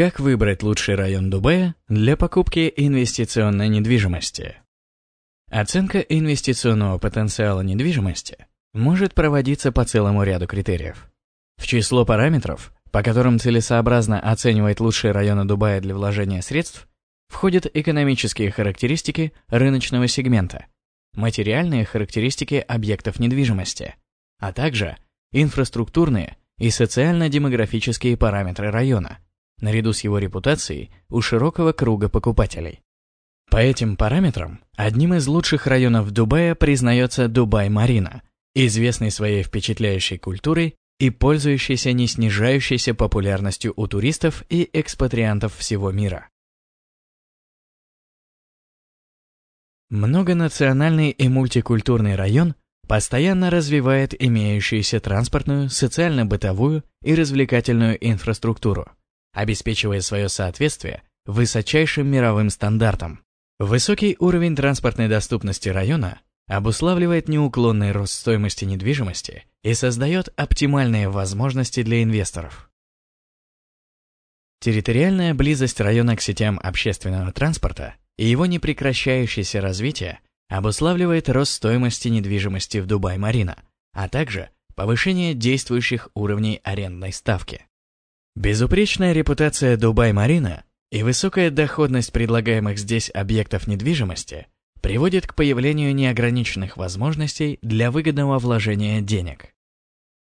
Как выбрать лучший район Дубая для покупки инвестиционной недвижимости? Оценка инвестиционного потенциала недвижимости может проводиться по целому ряду критериев. В число параметров, по которым целесообразно оценивать лучшие районы Дубая для вложения средств, входят экономические характеристики рыночного сегмента, материальные характеристики объектов недвижимости, а также инфраструктурные и социально-демографические параметры района, наряду с его репутацией у широкого круга покупателей. По этим параметрам, одним из лучших районов Дубая признается Дубай-Марина, известный своей впечатляющей культурой и пользующийся не снижающейся популярностью у туристов и экспатриантов всего мира. Многонациональный и мультикультурный район постоянно развивает имеющуюся транспортную, социально-бытовую и развлекательную инфраструктуру, обеспечивая свое соответствие высочайшим мировым стандартам. Высокий уровень транспортной доступности района обуславливает неуклонный рост стоимости недвижимости и создает оптимальные возможности для инвесторов. Территориальная близость района к сетям общественного транспорта и его непрекращающееся развитие обуславливает рост стоимости недвижимости в Дубай-Марина, а также повышение действующих уровней арендной ставки. Безупречная репутация Дубай-Марина и высокая доходность предлагаемых здесь объектов недвижимости приводит к появлению неограниченных возможностей для выгодного вложения денег.